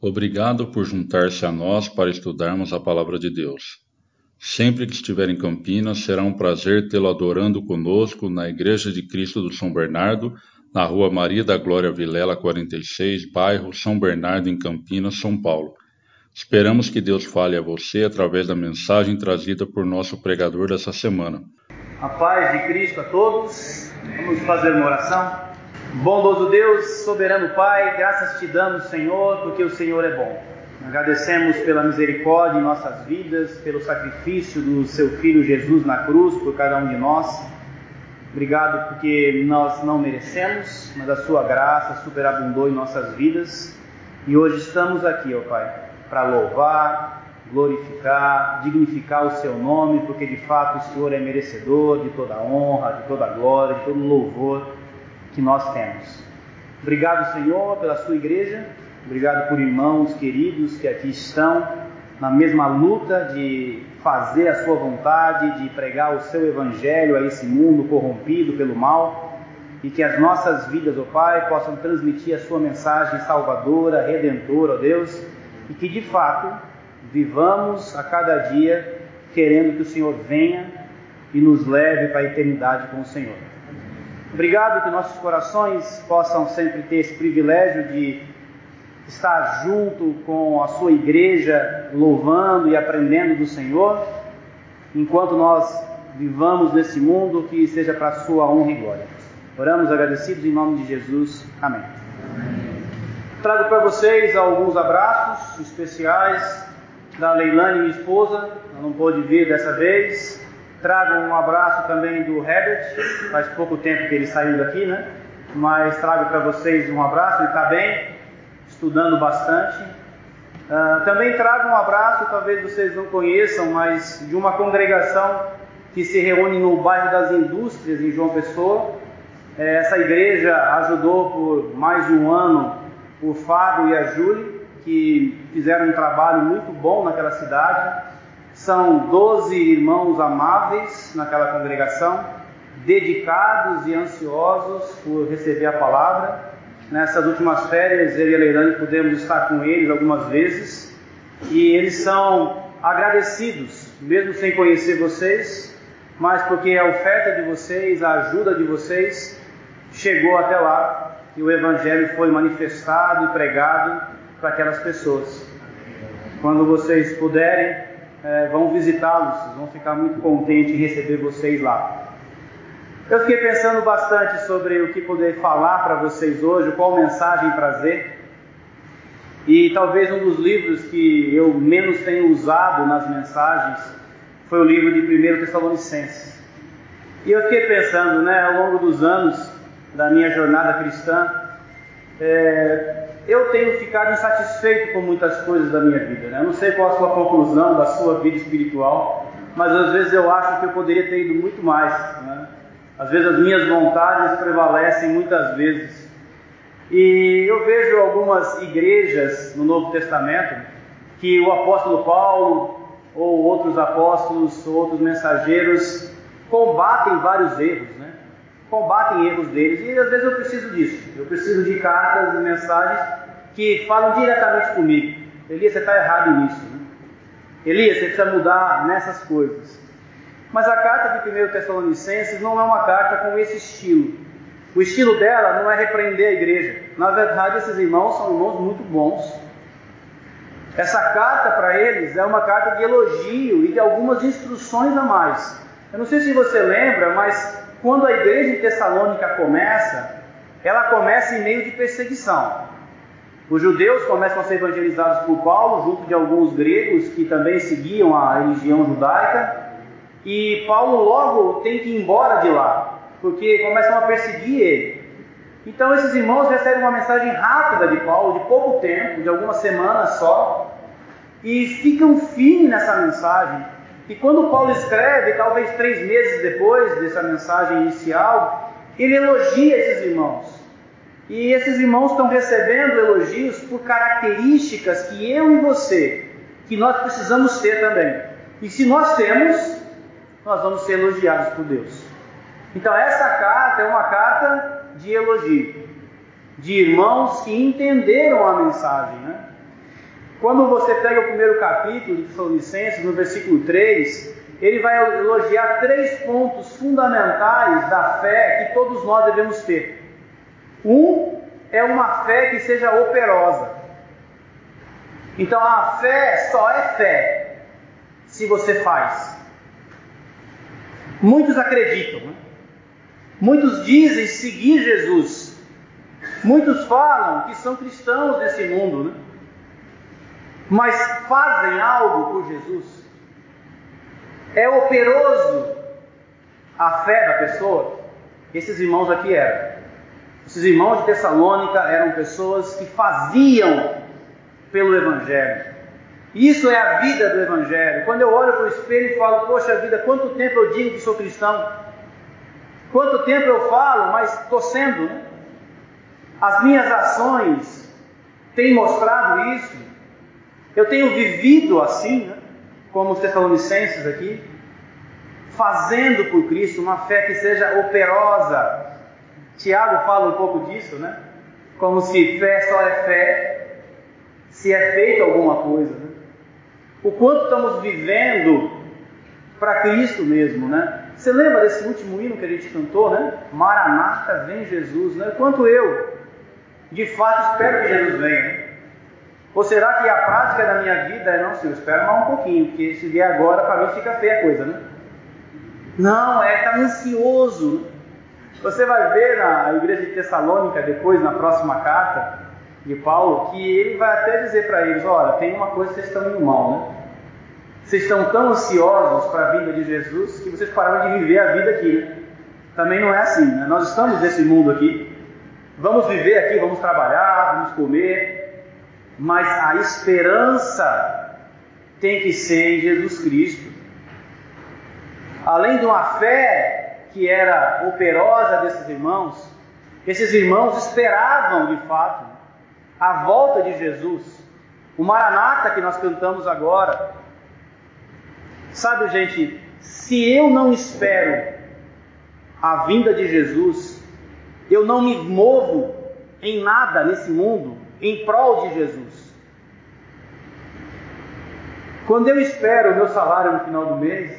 Obrigado por juntar-se a nós para estudarmos a Palavra de Deus. Sempre que estiver em Campinas, será um prazer tê-lo adorando conosco na Igreja de Cristo do São Bernardo, na Rua Maria da Glória Vilela 46, bairro São Bernardo, em Campinas, São Paulo. Esperamos que Deus fale a você através da mensagem trazida por nosso pregador dessa semana. A paz de Cristo a todos. Vamos fazer uma oração. Bondoso Deus, soberano Pai, graças te damos, Senhor, porque o Senhor é bom. Agradecemos pela misericórdia em nossas vidas, pelo sacrifício do seu Filho Jesus na cruz por cada um de nós. Obrigado porque nós não merecemos, mas a sua graça superabundou em nossas vidas. E hoje estamos aqui, ó Pai, para louvar, glorificar, dignificar o seu nome, porque de fato o Senhor é merecedor de toda honra, de toda glória, de todo louvor que nós temos. Obrigado, Senhor, pela sua igreja. Obrigado por irmãos queridos que aqui estão na mesma luta de fazer a sua vontade, de pregar o seu evangelho a esse mundo corrompido pelo mal e que as nossas vidas, ó oh Pai, possam transmitir a sua mensagem salvadora, redentora, ó oh Deus, e que de fato vivamos a cada dia querendo que o Senhor venha e nos leve para a eternidade com o Senhor. Obrigado que nossos corações possam sempre ter esse privilégio de estar junto com a sua igreja, louvando e aprendendo do Senhor, enquanto nós vivamos nesse mundo, que seja para a sua honra e glória. Oramos agradecidos em nome de Jesus. Amém. Trago para vocês alguns abraços especiais da Leilane, minha esposa, ela não pôde vir dessa vez, Trago um abraço também do Herbert, faz pouco tempo que ele saiu daqui, né? Mas trago para vocês um abraço, ele está bem, estudando bastante. Uh, também trago um abraço, talvez vocês não conheçam, mas de uma congregação que se reúne no bairro das Indústrias, em João Pessoa. É, essa igreja ajudou por mais de um ano o Fábio e a Júlia, que fizeram um trabalho muito bom naquela cidade são doze irmãos amáveis naquela congregação, dedicados e ansiosos por receber a palavra. Nessas últimas férias, eu e a Leilane pudemos estar com eles algumas vezes e eles são agradecidos, mesmo sem conhecer vocês, mas porque a oferta de vocês, a ajuda de vocês, chegou até lá e o Evangelho foi manifestado e pregado para aquelas pessoas. Quando vocês puderem, é, vão visitá-los, vão ficar muito contentes em receber vocês lá. Eu fiquei pensando bastante sobre o que poder falar para vocês hoje, qual mensagem trazer. E talvez um dos livros que eu menos tenho usado nas mensagens foi o livro de 1 Tessalonicenses. E eu fiquei pensando, né, ao longo dos anos da minha jornada cristã, é, eu tenho ficado insatisfeito com muitas coisas da minha vida. Né? Eu não sei qual a sua conclusão da sua vida espiritual, mas às vezes eu acho que eu poderia ter ido muito mais. Né? Às vezes as minhas vontades prevalecem muitas vezes. E eu vejo algumas igrejas no Novo Testamento que o apóstolo Paulo ou outros apóstolos, ou outros mensageiros combatem vários erros, né? Combatem erros deles. E às vezes eu preciso disso. Eu preciso de cartas e mensagens que falam diretamente comigo. Elias, você está errado nisso. Né? Elias, você precisa mudar nessas coisas. Mas a carta de 1 Tessalonicenses não é uma carta com esse estilo. O estilo dela não é repreender a igreja. Na verdade, esses irmãos são irmãos muito bons. Essa carta para eles é uma carta de elogio e de algumas instruções a mais. Eu não sei se você lembra, mas quando a igreja em Tessalônica começa, ela começa em meio de perseguição. Os judeus começam a ser evangelizados por Paulo, junto de alguns gregos que também seguiam a religião judaica, e Paulo logo tem que ir embora de lá, porque começam a perseguir ele. Então esses irmãos recebem uma mensagem rápida de Paulo, de pouco tempo, de algumas semanas só, e ficam firmes nessa mensagem, e quando Paulo escreve, talvez três meses depois dessa mensagem inicial, ele elogia esses irmãos. E esses irmãos estão recebendo elogios por características que eu e você, que nós precisamos ter também. E se nós temos, nós vamos ser elogiados por Deus. Então essa carta é uma carta de elogio, de irmãos que entenderam a mensagem, né? Quando você pega o primeiro capítulo de Tessalonicenses, no versículo 3, ele vai elogiar três pontos fundamentais da fé que todos nós devemos ter. Um é uma fé que seja operosa. Então a fé só é fé se você faz. Muitos acreditam, né? muitos dizem seguir Jesus, muitos falam que são cristãos desse mundo, né? Mas fazem algo por Jesus. É operoso a fé da pessoa? Esses irmãos aqui eram. Esses irmãos de Tessalônica eram pessoas que faziam pelo Evangelho. Isso é a vida do Evangelho. Quando eu olho para o espelho e falo, poxa vida, quanto tempo eu digo que sou cristão? Quanto tempo eu falo, mas estou sendo, né? As minhas ações têm mostrado isso. Eu tenho vivido assim, né? como os Tessalonicenses aqui, fazendo por Cristo uma fé que seja operosa. Tiago fala um pouco disso, né? Como se fé só é fé se é feito alguma coisa, né? O quanto estamos vivendo para Cristo mesmo, né? Você lembra desse último hino que a gente cantou, né? Maranata, vem Jesus, né? Quanto eu, de fato, espero que Jesus venha. Ou será que a prática da minha vida é, não, Senhor, espera mais um pouquinho, porque se vier agora, para mim fica feia a coisa, né? Não, é estar tá ansioso. Você vai ver na igreja de Tessalônica, depois, na próxima carta de Paulo, que ele vai até dizer para eles: olha, tem uma coisa que vocês estão indo mal, né? Vocês estão tão ansiosos para a vinda de Jesus que vocês pararam de viver a vida aqui. Né? Também não é assim, né? Nós estamos nesse mundo aqui. Vamos viver aqui, vamos trabalhar, vamos comer, mas a esperança tem que ser em Jesus Cristo. Além de uma fé que era operosa desses irmãos, esses irmãos esperavam de fato a volta de Jesus. O Maranata que nós cantamos agora, Sabe, gente, se eu não espero a vinda de Jesus, eu não me movo em nada nesse mundo em prol de Jesus. Quando eu espero o meu salário no final do mês,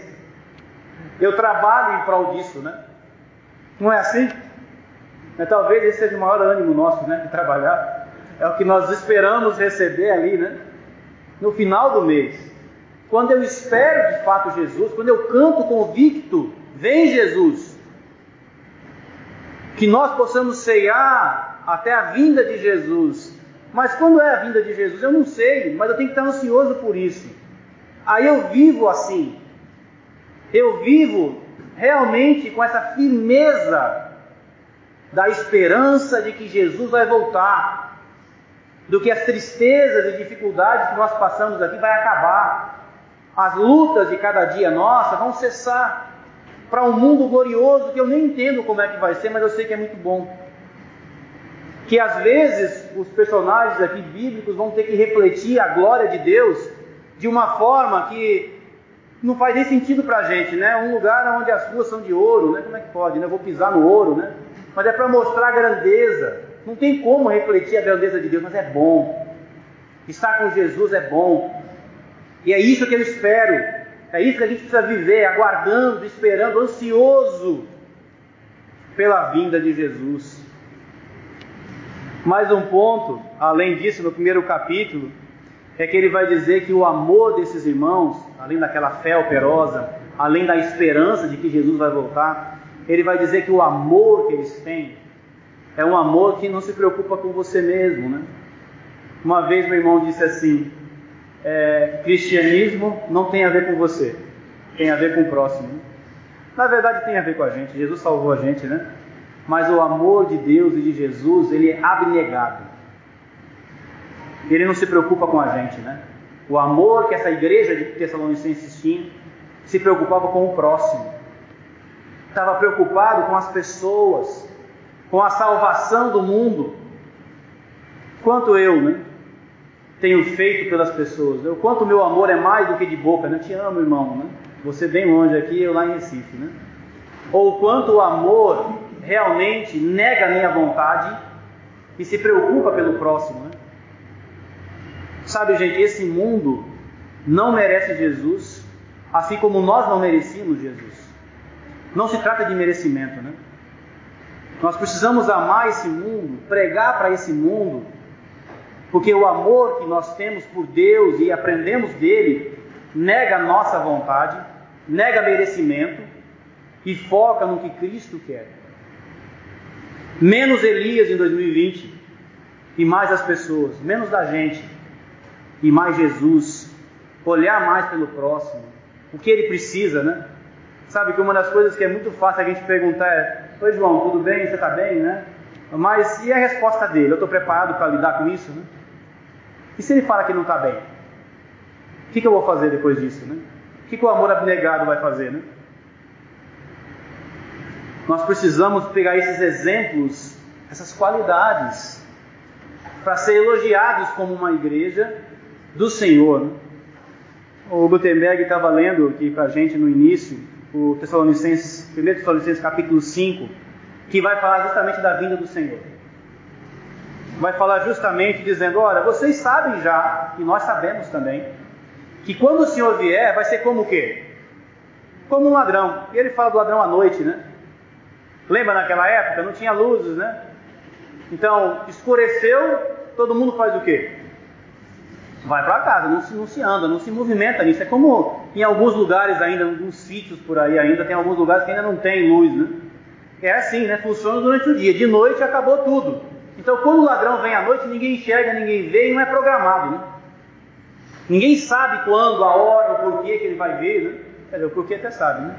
eu trabalho em prol disso, né? Não é assim? Mas talvez esse seja o maior ânimo nosso, né? De trabalhar. É o que nós esperamos receber ali, né? No final do mês. Quando eu espero de fato Jesus, quando eu canto convicto, vem Jesus. Que nós possamos ceiar até a vinda de Jesus. Mas quando é a vinda de Jesus? Eu não sei, mas eu tenho que estar ansioso por isso. Aí eu vivo assim. Eu vivo realmente com essa firmeza da esperança de que Jesus vai voltar, do que as tristezas e dificuldades que nós passamos aqui vai acabar as lutas de cada dia nossa vão cessar para um mundo glorioso que eu nem entendo como é que vai ser, mas eu sei que é muito bom. Que às vezes os personagens aqui bíblicos vão ter que refletir a glória de Deus de uma forma que não faz nem sentido para a gente, né? Um lugar onde as ruas são de ouro, né? Como é que pode? Né? Vou pisar no ouro, né? Mas é para mostrar a grandeza. Não tem como refletir a grandeza de Deus, mas é bom. Estar com Jesus é bom. E é isso que eu espero. É isso que a gente precisa viver, aguardando, esperando, ansioso pela vinda de Jesus. Mais um ponto, além disso, no primeiro capítulo, é que ele vai dizer que o amor desses irmãos, além daquela fé operosa, além da esperança de que Jesus vai voltar, ele vai dizer que o amor que eles têm é um amor que não se preocupa com você mesmo, né? Uma vez meu irmão disse assim: é, cristianismo não tem a ver com você, tem a ver com o próximo. Na verdade, tem a ver com a gente. Jesus salvou a gente, né? Mas o amor de Deus e de Jesus, ele é abnegado. Ele não se preocupa com a gente, né? O amor que essa igreja de Tessalonicenses tinha se preocupava com o próximo. Estava preocupado com as pessoas, com a salvação do mundo. Quanto eu, né? tenho feito pelas pessoas, o quanto meu amor é mais do que de boca, né? Te amo, irmão, né? Você bem longe aqui, eu lá em Recife, né? Ou quanto o amor realmente nega a minha vontade e se preocupa pelo próximo, né? Sabe, gente, esse mundo não merece Jesus, assim como nós não merecíamos Jesus. Não se trata de merecimento, né? Nós precisamos amar esse mundo, pregar para esse mundo, porque o amor que nós temos por Deus e aprendemos dele nega a nossa vontade, nega merecimento e foca no que Cristo quer. Menos Elias em 2020 e mais as pessoas, menos da gente e mais Jesus. Olhar mais pelo próximo, o que ele precisa, né? Sabe que uma das coisas que é muito fácil a gente perguntar é: Oi, João, tudo bem? Você está bem, né? Mas e a resposta dele? Eu estou preparado para lidar com isso, né? E se ele fala que não está bem? O que, que, eu vou fazer depois disso, né? O que, que o amor abnegado vai fazer, né? Nós precisamos pegar esses exemplos, essas qualidades, para ser elogiados como uma igreja do Senhor. O Gutenberg estava lendo aqui para a gente no início, o Tessalonicenses, 1 Tessalonicenses capítulo 5, que vai falar justamente da vinda do Senhor. Vai falar justamente dizendo: Olha, vocês sabem já, e nós sabemos também, que quando o Senhor vier, vai ser como o quê? Como um ladrão. E ele fala do ladrão à noite, né? Lembra naquela época? Não tinha luzes, né? Então, escureceu, todo mundo faz o quê? Vai para casa, não se, não se anda, não se movimenta nisso. É como em alguns lugares ainda, alguns sítios por aí ainda, tem alguns lugares que ainda não tem luz, né? É assim, né? Funciona durante o dia. De noite acabou tudo. Então, quando o ladrão vem à noite, ninguém enxerga, ninguém vê e não é programado, né? Ninguém sabe quando, a hora, o porquê que ele vai ver, né? Quer dizer, o porquê até sabe, né?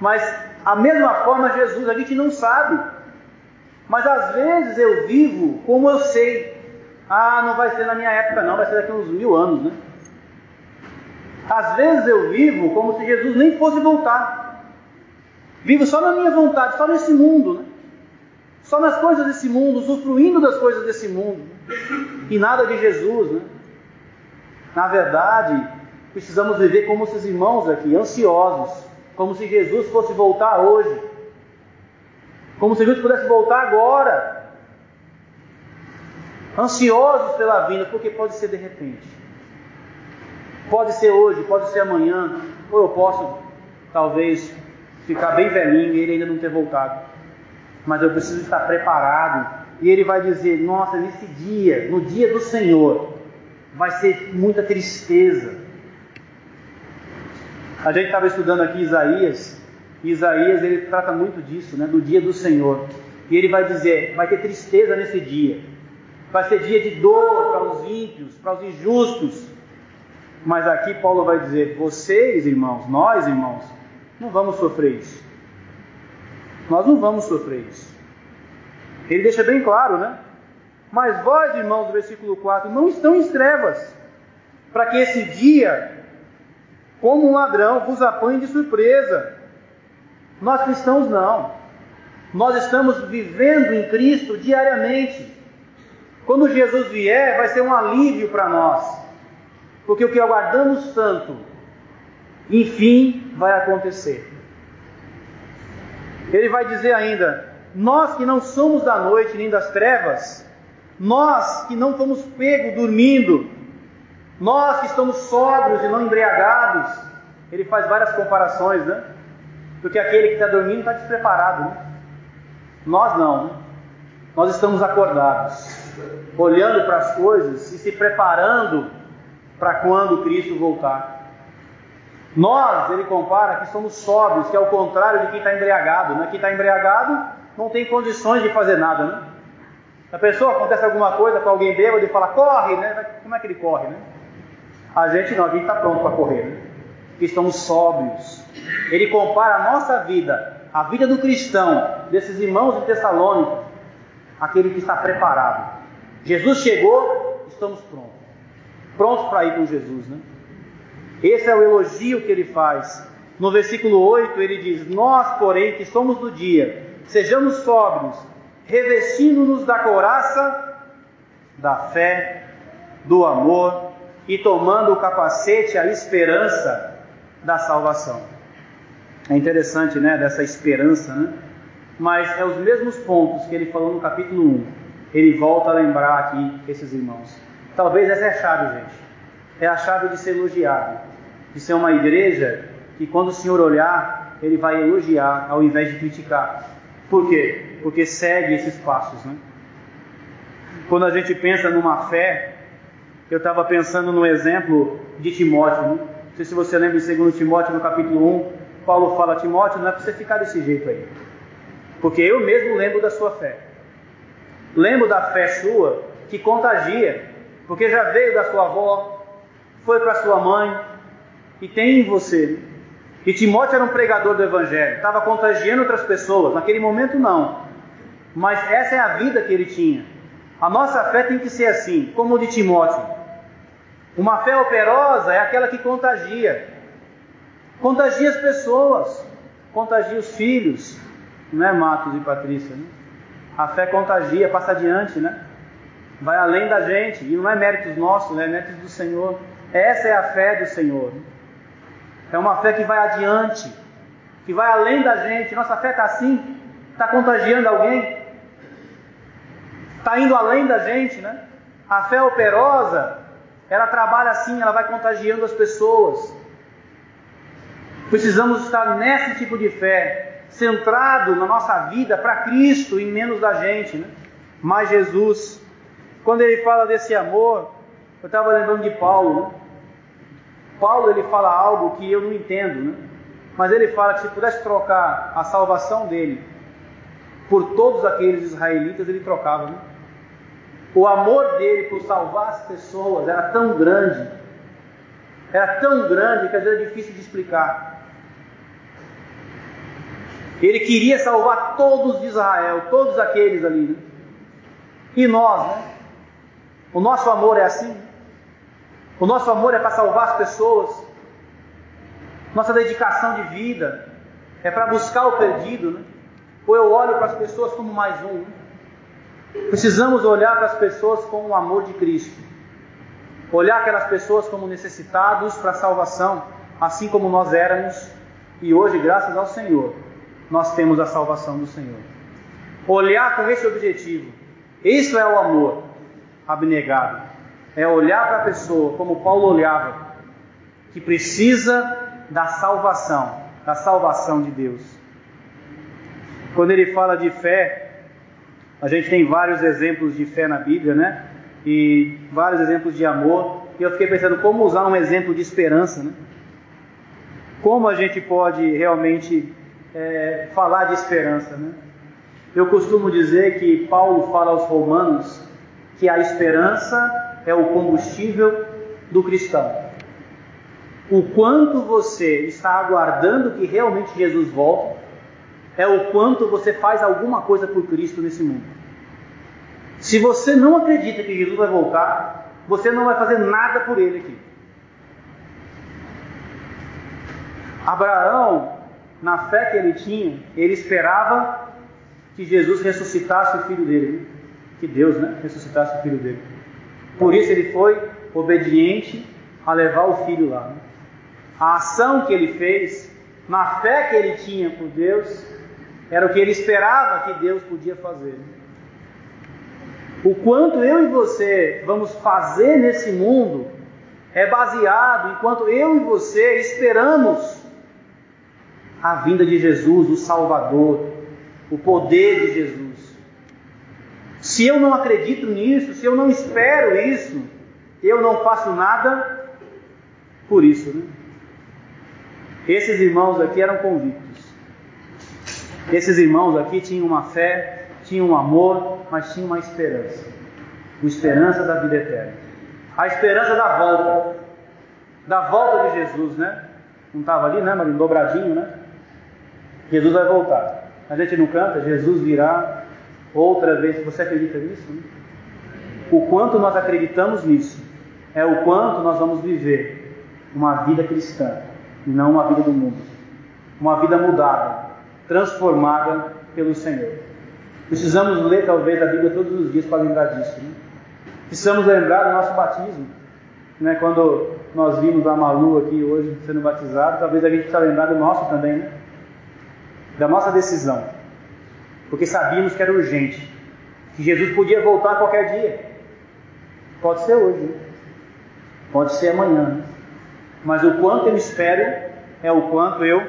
Mas, a mesma forma, Jesus, a gente não sabe. Mas às vezes eu vivo como eu sei. Ah, não vai ser na minha época, não, vai ser daqui uns mil anos, né? Às vezes eu vivo como se Jesus nem fosse voltar. Vivo só na minha vontade, só nesse mundo, né? Só nas coisas desse mundo, usufruindo das coisas desse mundo. E nada de Jesus, né? Na verdade, precisamos viver como esses irmãos aqui, ansiosos, como se Jesus fosse voltar hoje. Como se Jesus pudesse voltar agora. Ansiosos pela vinda, porque pode ser de repente. Pode ser hoje, pode ser amanhã, ou eu posso, talvez, ficar bem velhinho e ele ainda não ter voltado. Mas eu preciso estar preparado. E ele vai dizer: Nossa, nesse dia, no dia do Senhor, vai ser muita tristeza. A gente estava estudando aqui Isaías, e Isaías ele trata muito disso, né, do dia do Senhor. E ele vai dizer: vai ter tristeza nesse dia. Vai ser dia de dor para os ímpios, para os injustos. Mas aqui Paulo vai dizer: vocês, irmãos, nós, irmãos, não vamos sofrer isso. Nós não vamos sofrer isso. Ele deixa bem claro, né? Mas vós, irmãos, do versículo 4, não estão em trevas, para que esse dia, como um ladrão, vos apanhe de surpresa. Nós cristãos não. Nós estamos vivendo em Cristo diariamente. Quando Jesus vier, vai ser um alívio para nós. Porque o que aguardamos tanto, enfim, vai acontecer. Ele vai dizer ainda: Nós que não somos da noite nem das trevas, nós que não fomos pegos dormindo, nós que estamos sóbrios e não embriagados. Ele faz várias comparações, né? Porque aquele que está dormindo está despreparado, né? Nós não, né? Nós estamos acordados, olhando para as coisas e se preparando para quando Cristo voltar. Nós, ele compara que somos sóbrios, que é o contrário de quem está embriagado. Né? Quem está embriagado não tem condições de fazer nada. Né? A pessoa acontece alguma coisa com alguém bêbado e fala, corre, né? Como é que ele corre, né? A gente não, a gente está pronto para correr, né? Estamos sóbrios. Ele compara a nossa vida, a vida do cristão, desses irmãos de Tessalônica, aquele que está preparado. Jesus chegou, estamos prontos prontos para ir com Jesus, né? Esse é o elogio que ele faz. No versículo 8 ele diz: Nós, porém, que somos do dia, sejamos sóbrios, revestindo-nos da couraça, da fé, do amor e tomando o capacete, a esperança da salvação. É interessante, né? Dessa esperança, né? Mas é os mesmos pontos que ele falou no capítulo 1. Ele volta a lembrar aqui esses irmãos. Talvez essa é a chave, gente. É a chave de ser elogiado, de ser uma igreja que quando o Senhor olhar, ele vai elogiar ao invés de criticar. Por quê? Porque segue esses passos, né? Quando a gente pensa numa fé, eu estava pensando no exemplo de Timóteo. Né? Não sei se você lembra em 2 Timóteo, no capítulo 1, Paulo fala a Timóteo, não é para você ficar desse jeito aí. Porque eu mesmo lembro da sua fé. Lembro da fé sua que contagia, porque já veio da sua avó, foi para sua mãe e tem em você. E Timóteo era um pregador do evangelho, estava contagiando outras pessoas. Naquele momento não. Mas essa é a vida que ele tinha. A nossa fé tem que ser assim, como o de Timóteo. Uma fé operosa é aquela que contagia. Contagia as pessoas, contagia os filhos, não é Matos e Patrícia, né? A fé contagia, passa adiante, né? Vai além da gente, e não é méritos nossos, né? é méritos do Senhor. Essa é a fé do Senhor. É uma fé que vai adiante, que vai além da gente. Nossa fé está assim, está contagiando alguém, está indo além da gente, né? A fé operosa, ela trabalha assim, ela vai contagiando as pessoas. Precisamos estar nesse tipo de fé, centrado na nossa vida para Cristo e menos da gente, né? Mas Jesus, quando ele fala desse amor, eu estava lembrando de Paulo, né? Paulo ele fala algo que eu não entendo, né? Mas ele fala que se pudesse trocar a salvação dele por todos aqueles israelitas, ele trocava, né? O amor dele por salvar as pessoas era tão grande, era tão grande que às vezes é difícil de explicar. Ele queria salvar todos de Israel, todos aqueles ali. Né? E nós, né? O nosso amor é assim. O nosso amor é para salvar as pessoas. Nossa dedicação de vida é para buscar o perdido, né? Ou eu olho para as pessoas como mais um. Né? Precisamos olhar para as pessoas com o amor de Cristo. Olhar aquelas pessoas como necessitados para a salvação, assim como nós éramos, e hoje, graças ao Senhor, nós temos a salvação do Senhor. Olhar com esse objetivo. Isso é o amor abnegado. É olhar para a pessoa como Paulo olhava, que precisa da salvação, da salvação de Deus. Quando ele fala de fé, a gente tem vários exemplos de fé na Bíblia, né? E vários exemplos de amor. E eu fiquei pensando como usar um exemplo de esperança, né? Como a gente pode realmente é, falar de esperança. Né? Eu costumo dizer que Paulo fala aos romanos que a esperança é o combustível do cristão. O quanto você está aguardando que realmente Jesus volte, é o quanto você faz alguma coisa por Cristo nesse mundo. Se você não acredita que Jesus vai voltar, você não vai fazer nada por ele aqui. Abraão na fé que ele tinha, ele esperava que Jesus ressuscitasse o filho dele, que Deus, né, ressuscitasse o filho dele. Por isso ele foi obediente a levar o filho lá. A ação que ele fez, na fé que ele tinha por Deus, era o que ele esperava que Deus podia fazer. O quanto eu e você vamos fazer nesse mundo é baseado enquanto eu e você esperamos a vinda de Jesus, o Salvador, o poder de Jesus. Se eu não acredito nisso, se eu não espero isso, eu não faço nada por isso. Né? Esses irmãos aqui eram convictos. Esses irmãos aqui tinham uma fé, tinham um amor, mas tinham uma esperança. A esperança da vida eterna. A esperança da volta. Da volta de Jesus, né? Não estava ali, né, Marinho? Dobradinho, né? Jesus vai voltar. A gente não canta, Jesus virá outra vez. Você acredita nisso? O quanto nós acreditamos nisso é o quanto nós vamos viver uma vida cristã e não uma vida do mundo. Uma vida mudada, transformada pelo Senhor. Precisamos ler talvez a Bíblia todos os dias para lembrar disso. Né? Precisamos lembrar do nosso batismo. Né? Quando nós vimos a Malu aqui hoje sendo batizado, talvez a gente precisa lembrar do nosso também, né? da nossa decisão, porque sabíamos que era urgente, que Jesus podia voltar qualquer dia. Pode ser hoje, pode ser amanhã, mas o quanto eu espero é o quanto eu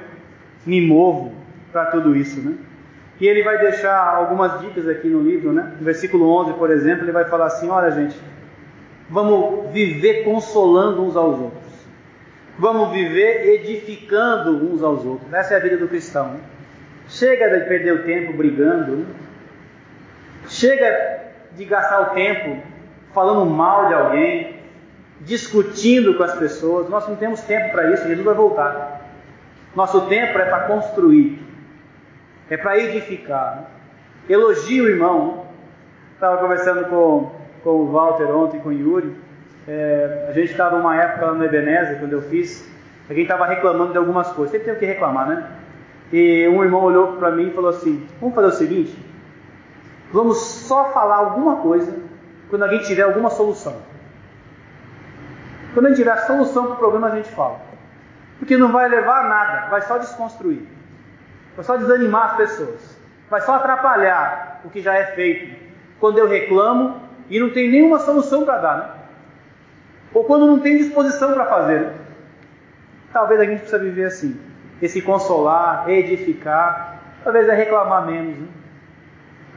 me movo para tudo isso, né? E ele vai deixar algumas dicas aqui no livro, né? No versículo 11, por exemplo, ele vai falar assim: olha, gente, vamos viver consolando uns aos outros, vamos viver edificando uns aos outros. Essa é a vida do cristão. Né? Chega de perder o tempo brigando, né? chega de gastar o tempo falando mal de alguém, discutindo com as pessoas. Nós não temos tempo para isso, Jesus vai voltar. Nosso tempo é para construir, é para edificar. Elogie o irmão. Estava conversando com, com o Walter ontem, com o Yuri. É, a gente estava numa época lá no Ebenezer, quando eu fiz, alguém estava reclamando de algumas coisas. Sempre tem o que reclamar, né? E um irmão olhou para mim e falou assim: Vamos fazer o seguinte, vamos só falar alguma coisa quando alguém tiver alguma solução. Quando a gente tiver a solução para o problema, a gente fala. Porque não vai levar a nada, vai só desconstruir, vai só desanimar as pessoas, vai só atrapalhar o que já é feito. Quando eu reclamo e não tem nenhuma solução para dar, né? ou quando não tem disposição para fazer. Né? Talvez a gente precisa viver assim esse consolar, edificar, talvez é reclamar menos, né?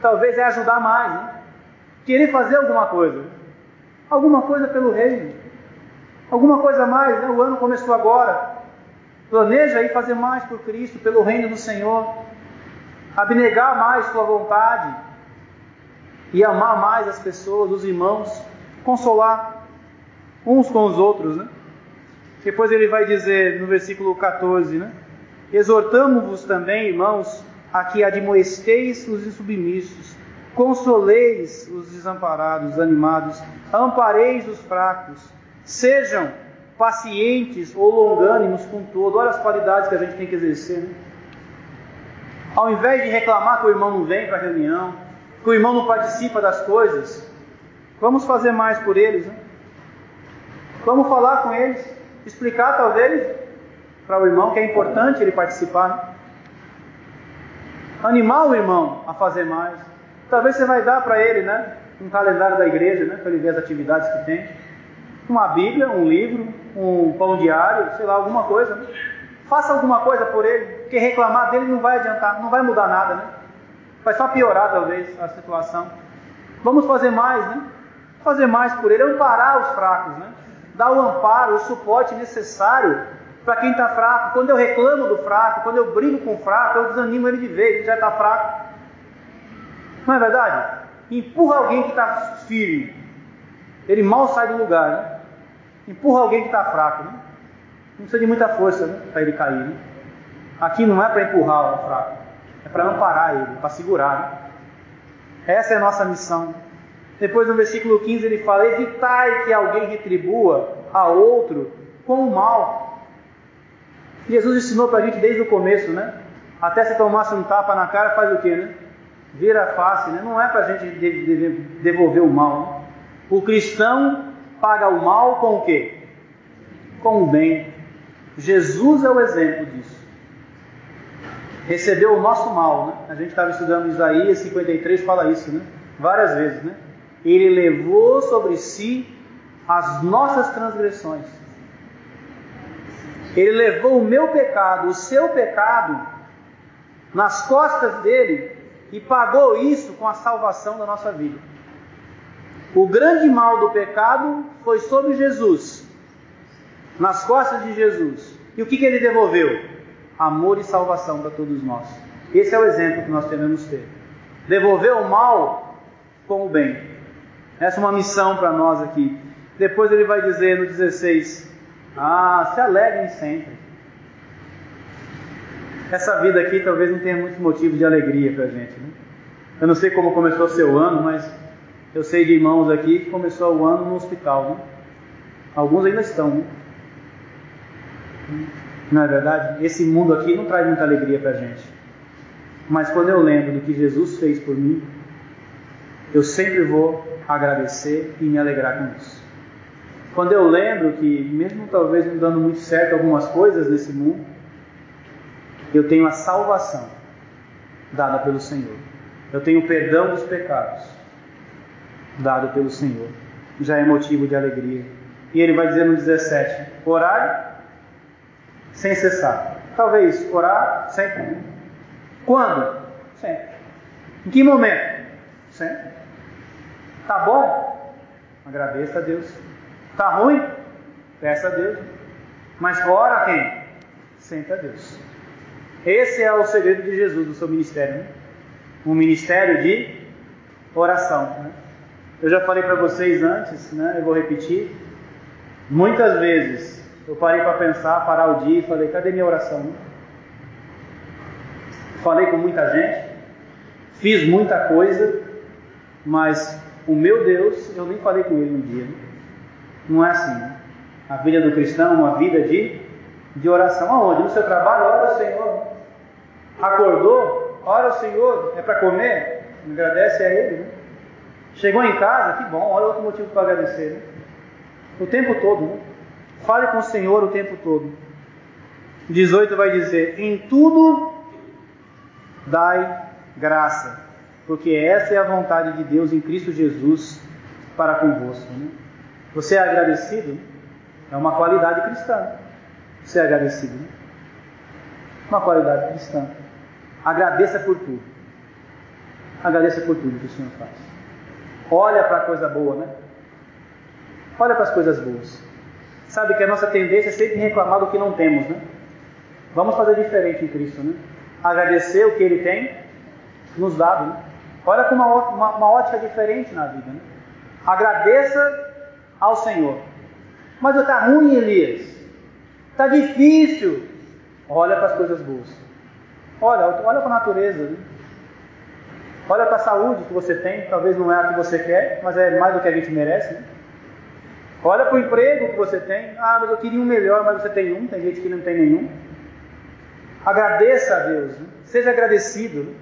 talvez é ajudar mais, né? querer fazer alguma coisa, alguma coisa pelo reino, alguma coisa mais, né? o ano começou agora, planeja aí fazer mais por Cristo, pelo reino do Senhor, abnegar mais sua vontade. E amar mais as pessoas, os irmãos, consolar uns com os outros, né? Depois ele vai dizer no versículo 14, né? Exortamo-vos também, irmãos, a que admoesteis os insubmissos, consoleis os desamparados, animados, ampareis os fracos, sejam pacientes ou longânimos com todo. Olha as qualidades que a gente tem que exercer. Né? Ao invés de reclamar que o irmão não vem para a reunião, que o irmão não participa das coisas, vamos fazer mais por eles. Né? Vamos falar com eles, explicar talvez para o irmão que é importante ele participar. Né? Animar o irmão a fazer mais. Talvez você vai dar para ele, né? Um calendário da igreja, né? Para ele ver as atividades que tem. Uma Bíblia, um livro, um pão diário, sei lá, alguma coisa. Né? Faça alguma coisa por ele, porque reclamar dele não vai adiantar, não vai mudar nada, né? Vai só piorar talvez a situação. Vamos fazer mais, né? Fazer mais por ele, amparar os fracos, né? Dar o amparo, o suporte necessário para quem está fraco. Quando eu reclamo do fraco, quando eu brigo com o fraco, eu desanimo ele de vez, ele já está fraco. Não é verdade? Empurra alguém que está firme. Ele mal sai do lugar, né? Empurra alguém que está fraco, né? Não precisa de muita força né? para ele cair. Né? Aqui não é para empurrar o fraco, é para amparar ele, para segurar. Né? Essa é a nossa missão. Depois no versículo 15 ele fala: Evitai que alguém retribua a outro com o mal, Jesus ensinou para a gente desde o começo, né? Até se tomasse um tapa na cara, faz o quê, né? Vira a face, né? Não é para a gente devolver o mal. Né? O cristão paga o mal com o quê? Com o bem. Jesus é o exemplo disso. Recebeu o nosso mal, né? A gente estava estudando Isaías 53, fala isso, né? Várias vezes, né? Ele levou sobre si as nossas transgressões ele levou o meu pecado, o seu pecado, nas costas dele e pagou isso com a salvação da nossa vida. O grande mal do pecado foi sobre Jesus, nas costas de Jesus. E o que, que ele devolveu? Amor e salvação para todos nós. Esse é o exemplo que nós devemos ter. Devolver o mal com o bem. Essa é uma missão para nós aqui. Depois ele vai dizer no 16: ah, se alegrem sempre. Essa vida aqui talvez não tenha muitos motivos de alegria para a gente. Né? Eu não sei como começou o seu ano, mas eu sei de irmãos aqui que começou o ano no hospital. Né? Alguns ainda estão. Né? Não é verdade? Esse mundo aqui não traz muita alegria para a gente. Mas quando eu lembro do que Jesus fez por mim, eu sempre vou agradecer e me alegrar com isso. Quando eu lembro que, mesmo talvez não dando muito certo algumas coisas nesse mundo, eu tenho a salvação dada pelo Senhor. Eu tenho o perdão dos pecados dado pelo Senhor. já é motivo de alegria. E ele vai dizer no 17: orai sem cessar. Talvez orar sempre. Quando? Sempre. Em que momento? Sempre. Tá bom? Agradeça a Deus. Tá ruim? Peça a Deus. Mas ora quem? Sempre a Deus. Esse é o segredo de Jesus do seu ministério. Né? Um ministério de oração. Né? Eu já falei para vocês antes, né? eu vou repetir. Muitas vezes eu parei para pensar, parar o dia e falei: cadê minha oração? Falei com muita gente, fiz muita coisa, mas o meu Deus, eu nem falei com ele no dia. Né? Não é assim. Né? A vida do cristão é uma vida de, de oração. Aonde? No seu trabalho, ora ao Senhor. Acordou, ora ao Senhor. É para comer? Agradece a Ele. Né? Chegou em casa, que bom, olha outro motivo para agradecer. Né? O tempo todo. Né? Fale com o Senhor o tempo todo. 18 vai dizer: Em tudo dai graça, porque essa é a vontade de Deus em Cristo Jesus para convosco. Né? Você é agradecido? É uma qualidade cristã. Ser é agradecido. Né? Uma qualidade cristã. Agradeça por tudo. Agradeça por tudo que o Senhor faz. Olha para a coisa boa, né? Olha para as coisas boas. Sabe que a nossa tendência é sempre reclamar do que não temos, né? Vamos fazer diferente em Cristo, né? Agradecer o que Ele tem nos dado, né? Olha com uma, uma, uma ótica diferente na vida, né? Agradeça ao Senhor. Mas está ruim, Elias. Está difícil. Olha para as coisas boas. Olha, olha para a natureza. Né? Olha para a saúde que você tem. Talvez não é a que você quer, mas é mais do que a gente merece. Né? Olha para o emprego que você tem. Ah, mas eu queria um melhor, mas você tem um. Tem gente que não tem nenhum. Agradeça a Deus. Né? Seja agradecido. Né?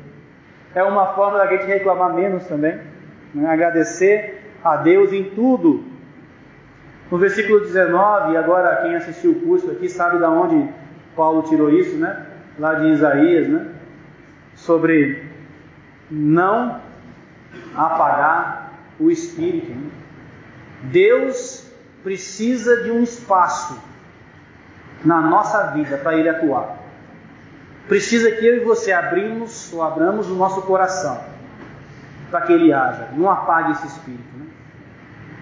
É uma forma da gente reclamar menos também. Né? Agradecer a Deus em tudo. No versículo 19, agora quem assistiu o curso aqui sabe de onde Paulo tirou isso, né? Lá de Isaías, né? Sobre não apagar o espírito. Né? Deus precisa de um espaço na nossa vida para ele atuar. Precisa que eu e você abrimos ou abramos o nosso coração para que ele haja. Não apague esse espírito. Né?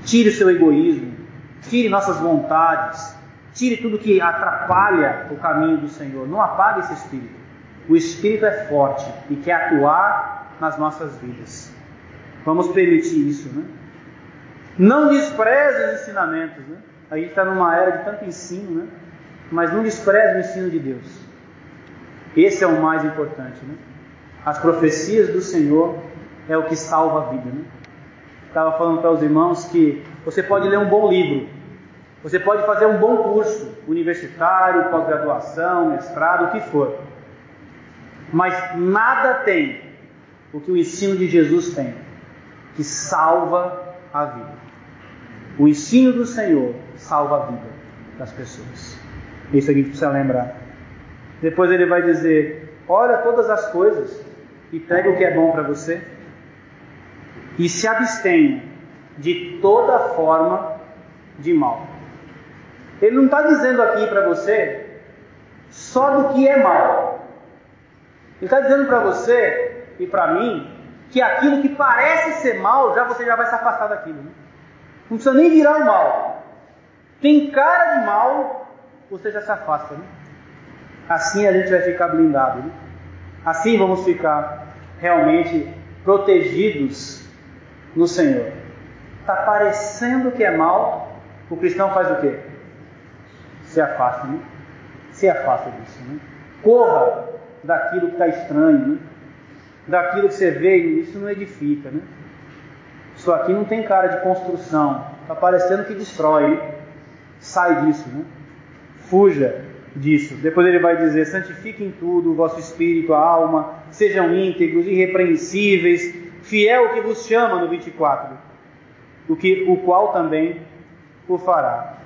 Tire o seu egoísmo, tire nossas vontades, tire tudo que atrapalha o caminho do Senhor. Não apague esse espírito. O espírito é forte e quer atuar nas nossas vidas. Vamos permitir isso, né? Não despreze os ensinamentos, né? A gente está numa era de tanto ensino, né? Mas não despreze o ensino de Deus. Esse é o mais importante, né? As profecias do Senhor é o que salva a vida, né? Estava falando para os irmãos que você pode ler um bom livro, você pode fazer um bom curso, universitário, pós-graduação, mestrado, o que for. Mas nada tem o que o ensino de Jesus tem, que salva a vida. O ensino do Senhor salva a vida das pessoas. Isso a gente precisa lembrar. Depois ele vai dizer: olha todas as coisas e pega o que é bom para você e se abstenha de toda forma de mal. Ele não está dizendo aqui para você só do que é mal. Ele está dizendo para você e para mim que aquilo que parece ser mal, já você já vai se afastar daquilo. Né? Não precisa nem virar o mal. Tem cara de mal, você já se afasta. Né? Assim a gente vai ficar blindado. Né? Assim vamos ficar realmente protegidos no Senhor. Está parecendo que é mal, o cristão faz o quê? Se afasta, né? Se afasta disso, né? Corra daquilo que está estranho, né? Daquilo que você vê, isso não edifica, né? Isso aqui não tem cara de construção, está parecendo que destrói. Sai disso, né? Fuja disso. Depois ele vai dizer: santifiquem tudo, o vosso espírito, a alma, sejam íntegros, irrepreensíveis, fiel que vos chama, no 24, o, que, o qual também o fará.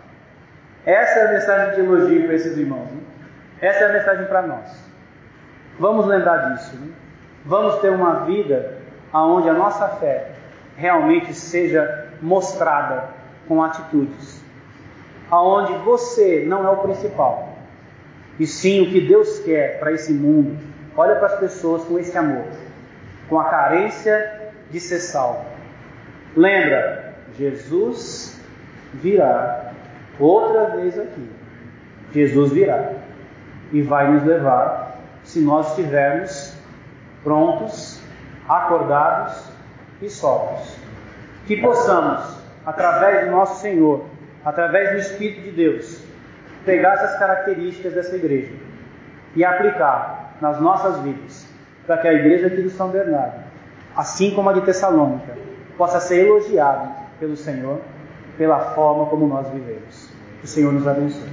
Essa é a mensagem de elogio para esses irmãos. Né? Essa é a mensagem para nós. Vamos lembrar disso. Né? Vamos ter uma vida onde a nossa fé realmente seja mostrada com atitudes. Aonde você não é o principal, e sim o que Deus quer para esse mundo. Olha para as pessoas com esse amor, com a carência de ser salvo. Lembra, Jesus virá outra vez aqui. Jesus virá e vai nos levar se nós estivermos prontos, acordados e sóbrios. Que possamos, através do nosso Senhor, através do Espírito de Deus, pegar essas características dessa igreja e aplicar nas nossas vidas, para que a igreja aqui de São Bernardo, assim como a de Tessalônica, possa ser elogiada pelo Senhor pela forma como nós vivemos. Que o Senhor nos abençoe.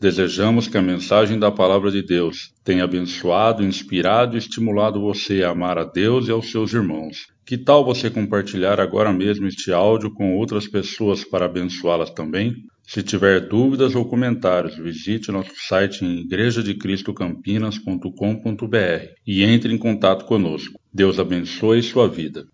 Desejamos que a mensagem da Palavra de Deus tenha abençoado, inspirado e estimulado você a amar a Deus e aos seus irmãos. Que tal você compartilhar agora mesmo este áudio com outras pessoas para abençoá-las também? Se tiver dúvidas ou comentários, visite nosso site em igrejadecristocampinas.com.br e entre em contato conosco. Deus abençoe sua vida.